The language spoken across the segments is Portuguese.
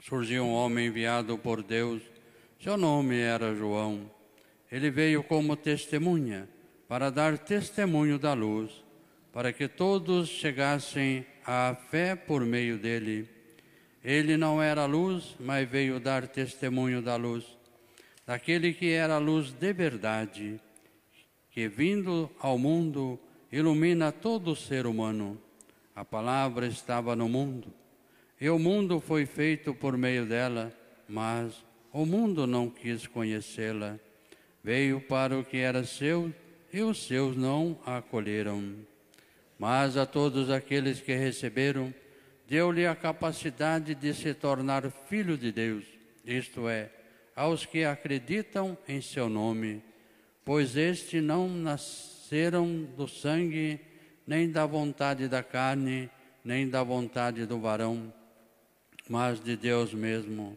surgiu um homem enviado por Deus. Seu nome era João. Ele veio como testemunha para dar testemunho da luz, para que todos chegassem à fé por meio dele. Ele não era luz, mas veio dar testemunho da luz, daquele que era a luz de verdade, que vindo ao mundo ilumina todo ser humano. A palavra estava no mundo e o mundo foi feito por meio dela, mas o mundo não quis conhecê-la. Veio para o que era seu e os seus não a acolheram. Mas a todos aqueles que receberam, deu-lhe a capacidade de se tornar filho de Deus, isto é, aos que acreditam em seu nome, pois estes não nasceram do sangue, nem da vontade da carne, nem da vontade do varão mas de Deus mesmo.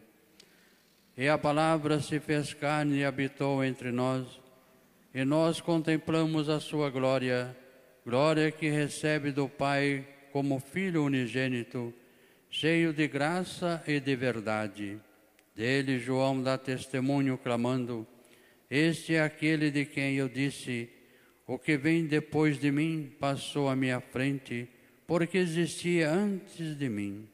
E a palavra se fez carne e habitou entre nós, e nós contemplamos a sua glória, glória que recebe do Pai como Filho unigênito, cheio de graça e de verdade. Dele João dá testemunho, clamando: Este é aquele de quem eu disse: O que vem depois de mim passou à minha frente, porque existia antes de mim.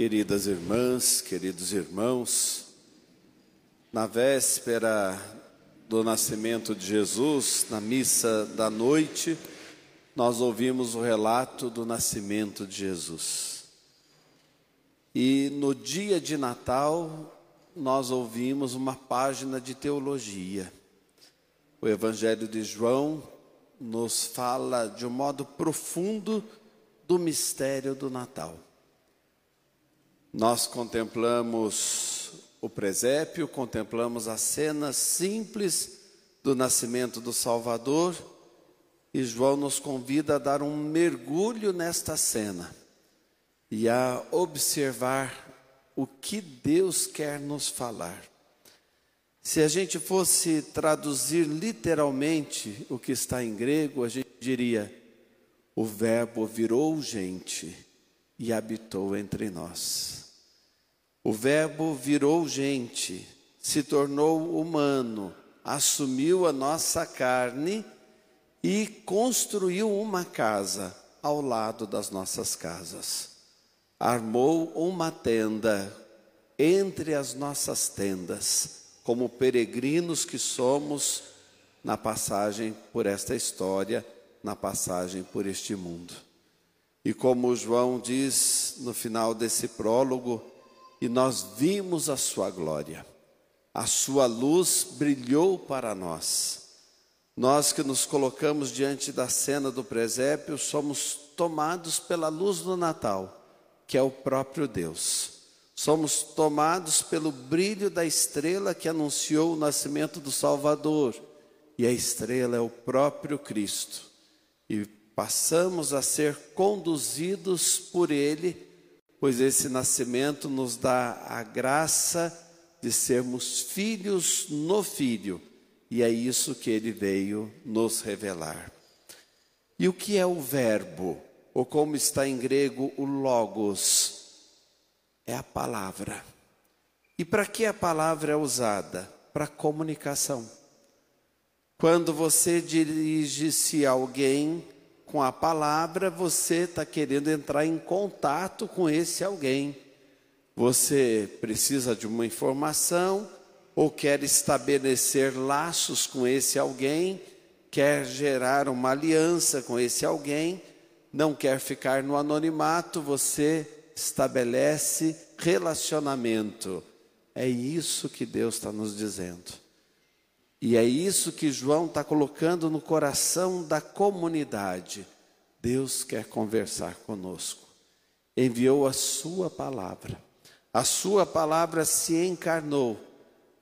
Queridas irmãs, queridos irmãos, na véspera do nascimento de Jesus, na missa da noite, nós ouvimos o relato do nascimento de Jesus. E no dia de Natal, nós ouvimos uma página de teologia. O Evangelho de João nos fala de um modo profundo do mistério do Natal. Nós contemplamos o presépio, contemplamos a cena simples do nascimento do Salvador e João nos convida a dar um mergulho nesta cena e a observar o que Deus quer nos falar. Se a gente fosse traduzir literalmente o que está em grego, a gente diria: o Verbo virou gente e habitou entre nós. O Verbo virou gente, se tornou humano, assumiu a nossa carne e construiu uma casa ao lado das nossas casas. Armou uma tenda entre as nossas tendas como peregrinos que somos na passagem por esta história, na passagem por este mundo. E como João diz no final desse prólogo, e nós vimos a sua glória, a sua luz brilhou para nós. Nós que nos colocamos diante da cena do presépio somos tomados pela luz do Natal, que é o próprio Deus. Somos tomados pelo brilho da estrela que anunciou o nascimento do Salvador, e a estrela é o próprio Cristo. E passamos a ser conduzidos por Ele, pois esse nascimento nos dá a graça de sermos filhos no Filho, e é isso que Ele veio nos revelar. E o que é o Verbo? ou como está em grego o logos, é a palavra. E para que a palavra é usada? Para comunicação. Quando você dirige-se a alguém com a palavra, você está querendo entrar em contato com esse alguém. Você precisa de uma informação ou quer estabelecer laços com esse alguém, quer gerar uma aliança com esse alguém não quer ficar no anonimato, você estabelece relacionamento. É isso que Deus está nos dizendo. E é isso que João está colocando no coração da comunidade. Deus quer conversar conosco. Enviou a Sua palavra. A Sua palavra se encarnou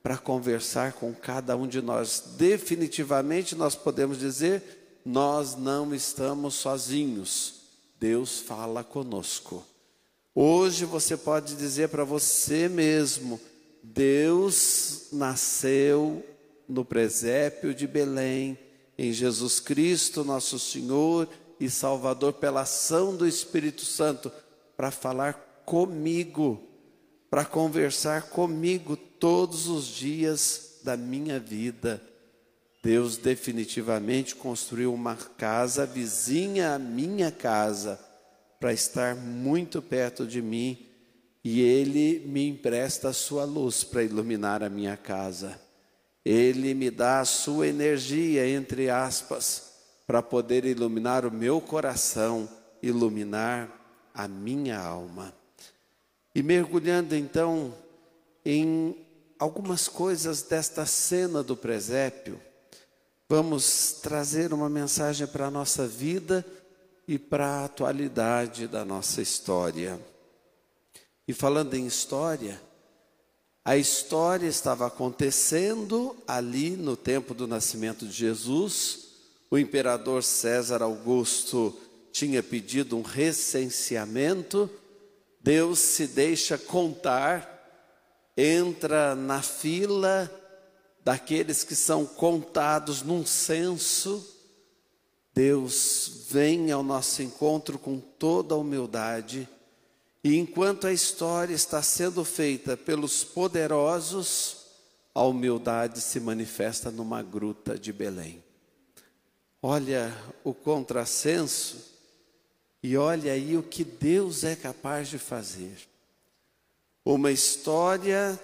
para conversar com cada um de nós. Definitivamente nós podemos dizer nós não estamos sozinhos. Deus fala conosco. Hoje você pode dizer para você mesmo: Deus nasceu no presépio de Belém, em Jesus Cristo, nosso Senhor e Salvador, pela ação do Espírito Santo, para falar comigo, para conversar comigo todos os dias da minha vida. Deus definitivamente construiu uma casa vizinha à minha casa para estar muito perto de mim e Ele me empresta a sua luz para iluminar a minha casa. Ele me dá a sua energia, entre aspas, para poder iluminar o meu coração, iluminar a minha alma. E mergulhando então em algumas coisas desta cena do presépio, Vamos trazer uma mensagem para a nossa vida e para a atualidade da nossa história. E falando em história, a história estava acontecendo ali no tempo do nascimento de Jesus. O imperador César Augusto tinha pedido um recenseamento. Deus se deixa contar, entra na fila daqueles que são contados num censo, Deus vem ao nosso encontro com toda a humildade, e enquanto a história está sendo feita pelos poderosos, a humildade se manifesta numa gruta de Belém. Olha o contrassenso e olha aí o que Deus é capaz de fazer. Uma história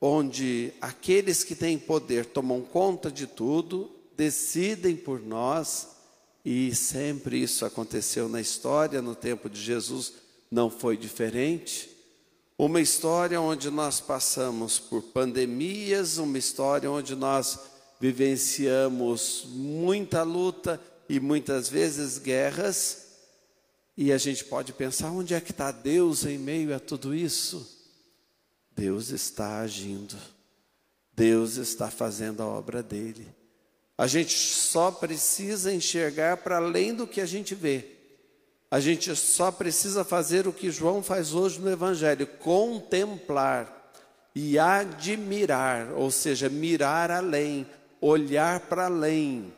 onde aqueles que têm poder tomam conta de tudo, decidem por nós, e sempre isso aconteceu na história, no tempo de Jesus não foi diferente. Uma história onde nós passamos por pandemias, uma história onde nós vivenciamos muita luta e muitas vezes guerras, e a gente pode pensar: onde é que está Deus em meio a tudo isso? Deus está agindo, Deus está fazendo a obra dele. A gente só precisa enxergar para além do que a gente vê. A gente só precisa fazer o que João faz hoje no Evangelho: contemplar e admirar, ou seja, mirar além, olhar para além.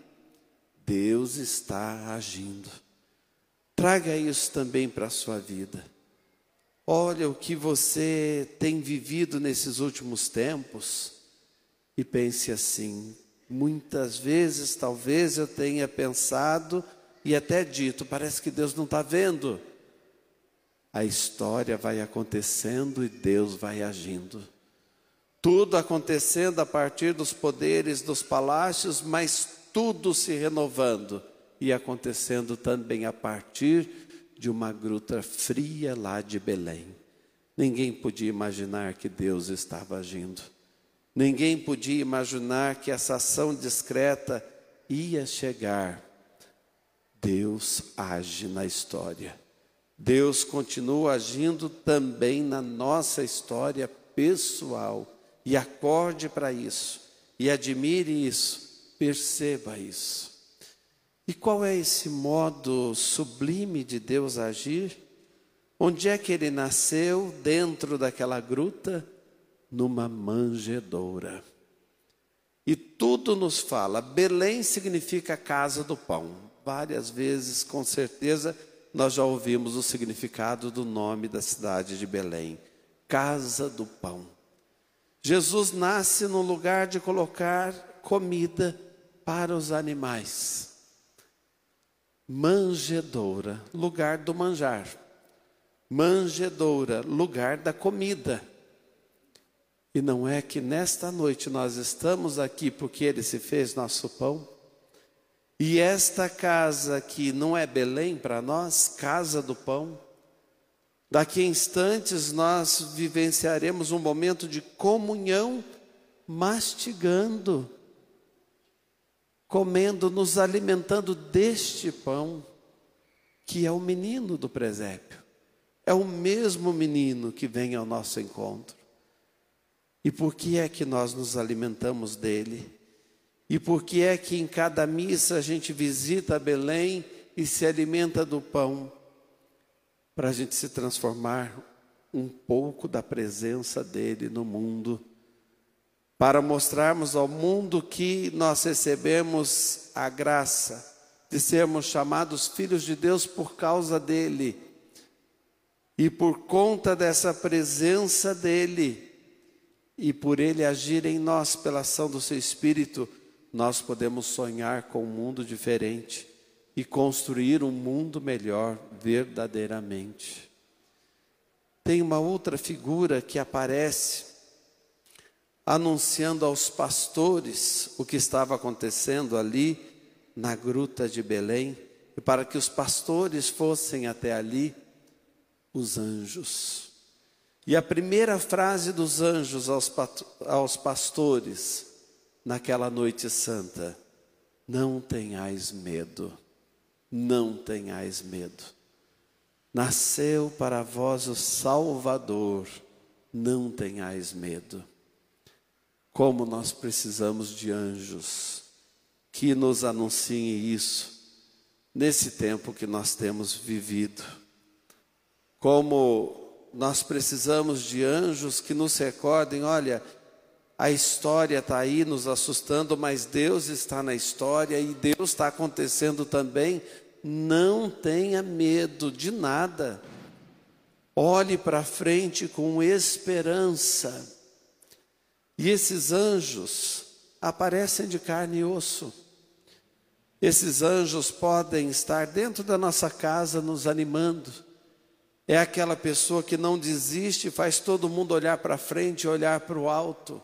Deus está agindo. Traga isso também para a sua vida. Olha o que você tem vivido nesses últimos tempos e pense assim: muitas vezes, talvez eu tenha pensado e até dito, parece que Deus não está vendo. A história vai acontecendo e Deus vai agindo. Tudo acontecendo a partir dos poderes dos palácios, mas tudo se renovando e acontecendo também a partir de uma gruta fria lá de Belém. Ninguém podia imaginar que Deus estava agindo. Ninguém podia imaginar que essa ação discreta ia chegar. Deus age na história. Deus continua agindo também na nossa história pessoal. E acorde para isso, e admire isso, perceba isso. E qual é esse modo sublime de Deus agir? Onde é que ele nasceu? Dentro daquela gruta? Numa manjedoura. E tudo nos fala. Belém significa casa do pão. Várias vezes, com certeza, nós já ouvimos o significado do nome da cidade de Belém: casa do pão. Jesus nasce no lugar de colocar comida para os animais. Manjedoura, lugar do manjar. Manjedoura, lugar da comida. E não é que nesta noite nós estamos aqui porque Ele se fez nosso pão? E esta casa que não é Belém para nós, casa do pão, daqui a instantes nós vivenciaremos um momento de comunhão, mastigando, comendo, nos alimentando deste pão, que é o menino do presépio. É o mesmo menino que vem ao nosso encontro. E por que é que nós nos alimentamos dele? E por que é que em cada missa a gente visita Belém e se alimenta do pão? Para a gente se transformar um pouco da presença dele no mundo, para mostrarmos ao mundo que nós recebemos a graça de sermos chamados filhos de Deus por causa dele. E por conta dessa presença dele, e por Ele agir em nós pela ação do Seu Espírito, nós podemos sonhar com um mundo diferente e construir um mundo melhor verdadeiramente. Tem uma outra figura que aparece anunciando aos pastores o que estava acontecendo ali na gruta de Belém, e para que os pastores fossem até ali, os anjos. E a primeira frase dos anjos aos, aos pastores naquela noite santa: Não tenhais medo, não tenhais medo. Nasceu para vós o Salvador, não tenhais medo. Como nós precisamos de anjos que nos anunciem isso nesse tempo que nós temos vivido. Como nós precisamos de anjos que nos recordem: olha, a história está aí nos assustando, mas Deus está na história e Deus está acontecendo também. Não tenha medo de nada. Olhe para frente com esperança. E esses anjos aparecem de carne e osso. Esses anjos podem estar dentro da nossa casa nos animando é aquela pessoa que não desiste, faz todo mundo olhar para frente, olhar para o alto.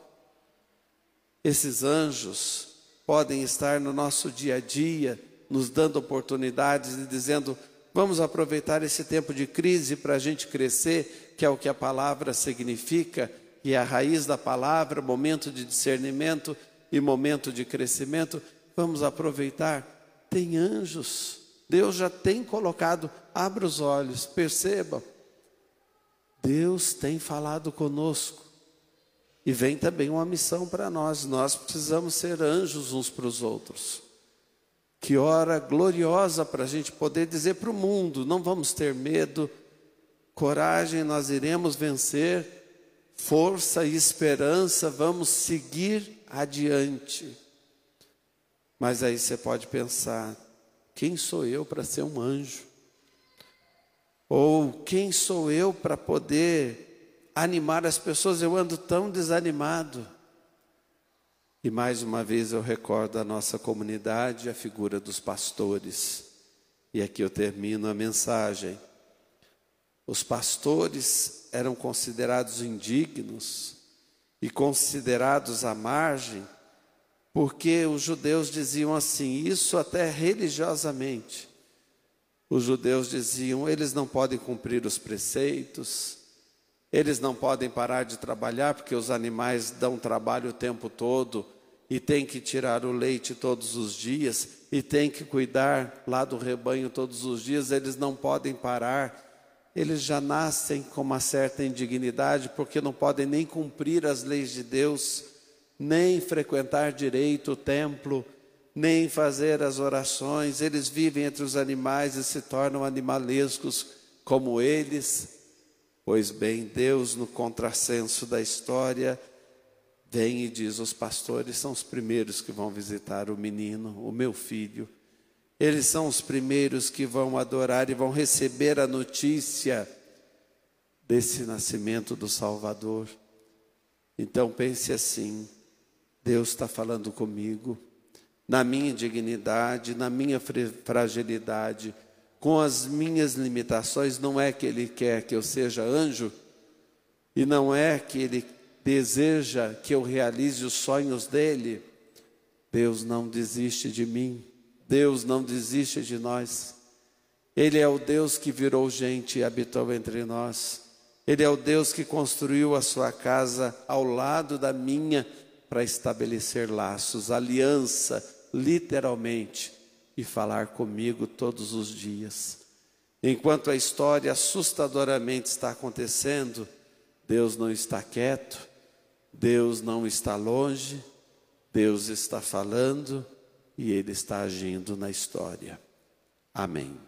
Esses anjos podem estar no nosso dia a dia, nos dando oportunidades e dizendo: vamos aproveitar esse tempo de crise para a gente crescer, que é o que a palavra significa, e é a raiz da palavra, momento de discernimento e momento de crescimento. Vamos aproveitar. Tem anjos Deus já tem colocado, abra os olhos, perceba. Deus tem falado conosco. E vem também uma missão para nós. Nós precisamos ser anjos uns para os outros. Que hora gloriosa para a gente poder dizer para o mundo: não vamos ter medo, coragem, nós iremos vencer, força e esperança, vamos seguir adiante. Mas aí você pode pensar: quem sou eu para ser um anjo? Ou quem sou eu para poder animar as pessoas? Eu ando tão desanimado. E mais uma vez eu recordo a nossa comunidade, a figura dos pastores. E aqui eu termino a mensagem. Os pastores eram considerados indignos e considerados à margem porque os judeus diziam assim, isso até religiosamente. Os judeus diziam, eles não podem cumprir os preceitos, eles não podem parar de trabalhar, porque os animais dão trabalho o tempo todo, e tem que tirar o leite todos os dias, e tem que cuidar lá do rebanho todos os dias, eles não podem parar. eles já nascem com uma certa indignidade porque não podem nem cumprir as leis de Deus, nem frequentar direito o templo, nem fazer as orações. Eles vivem entre os animais e se tornam animalescos como eles. Pois bem, Deus, no contrassenso da história, vem e diz: os pastores são os primeiros que vão visitar o menino, o meu filho. Eles são os primeiros que vão adorar e vão receber a notícia desse nascimento do Salvador. Então pense assim: Deus está falando comigo, na minha indignidade, na minha fragilidade, com as minhas limitações, não é que Ele quer que eu seja anjo, e não é que Ele deseja que eu realize os sonhos dele. Deus não desiste de mim. Deus não desiste de nós. Ele é o Deus que virou gente e habitou entre nós. Ele é o Deus que construiu a sua casa ao lado da minha para estabelecer laços, aliança, literalmente, e falar comigo todos os dias. Enquanto a história assustadoramente está acontecendo, Deus não está quieto, Deus não está longe, Deus está falando e Ele está agindo na história. Amém.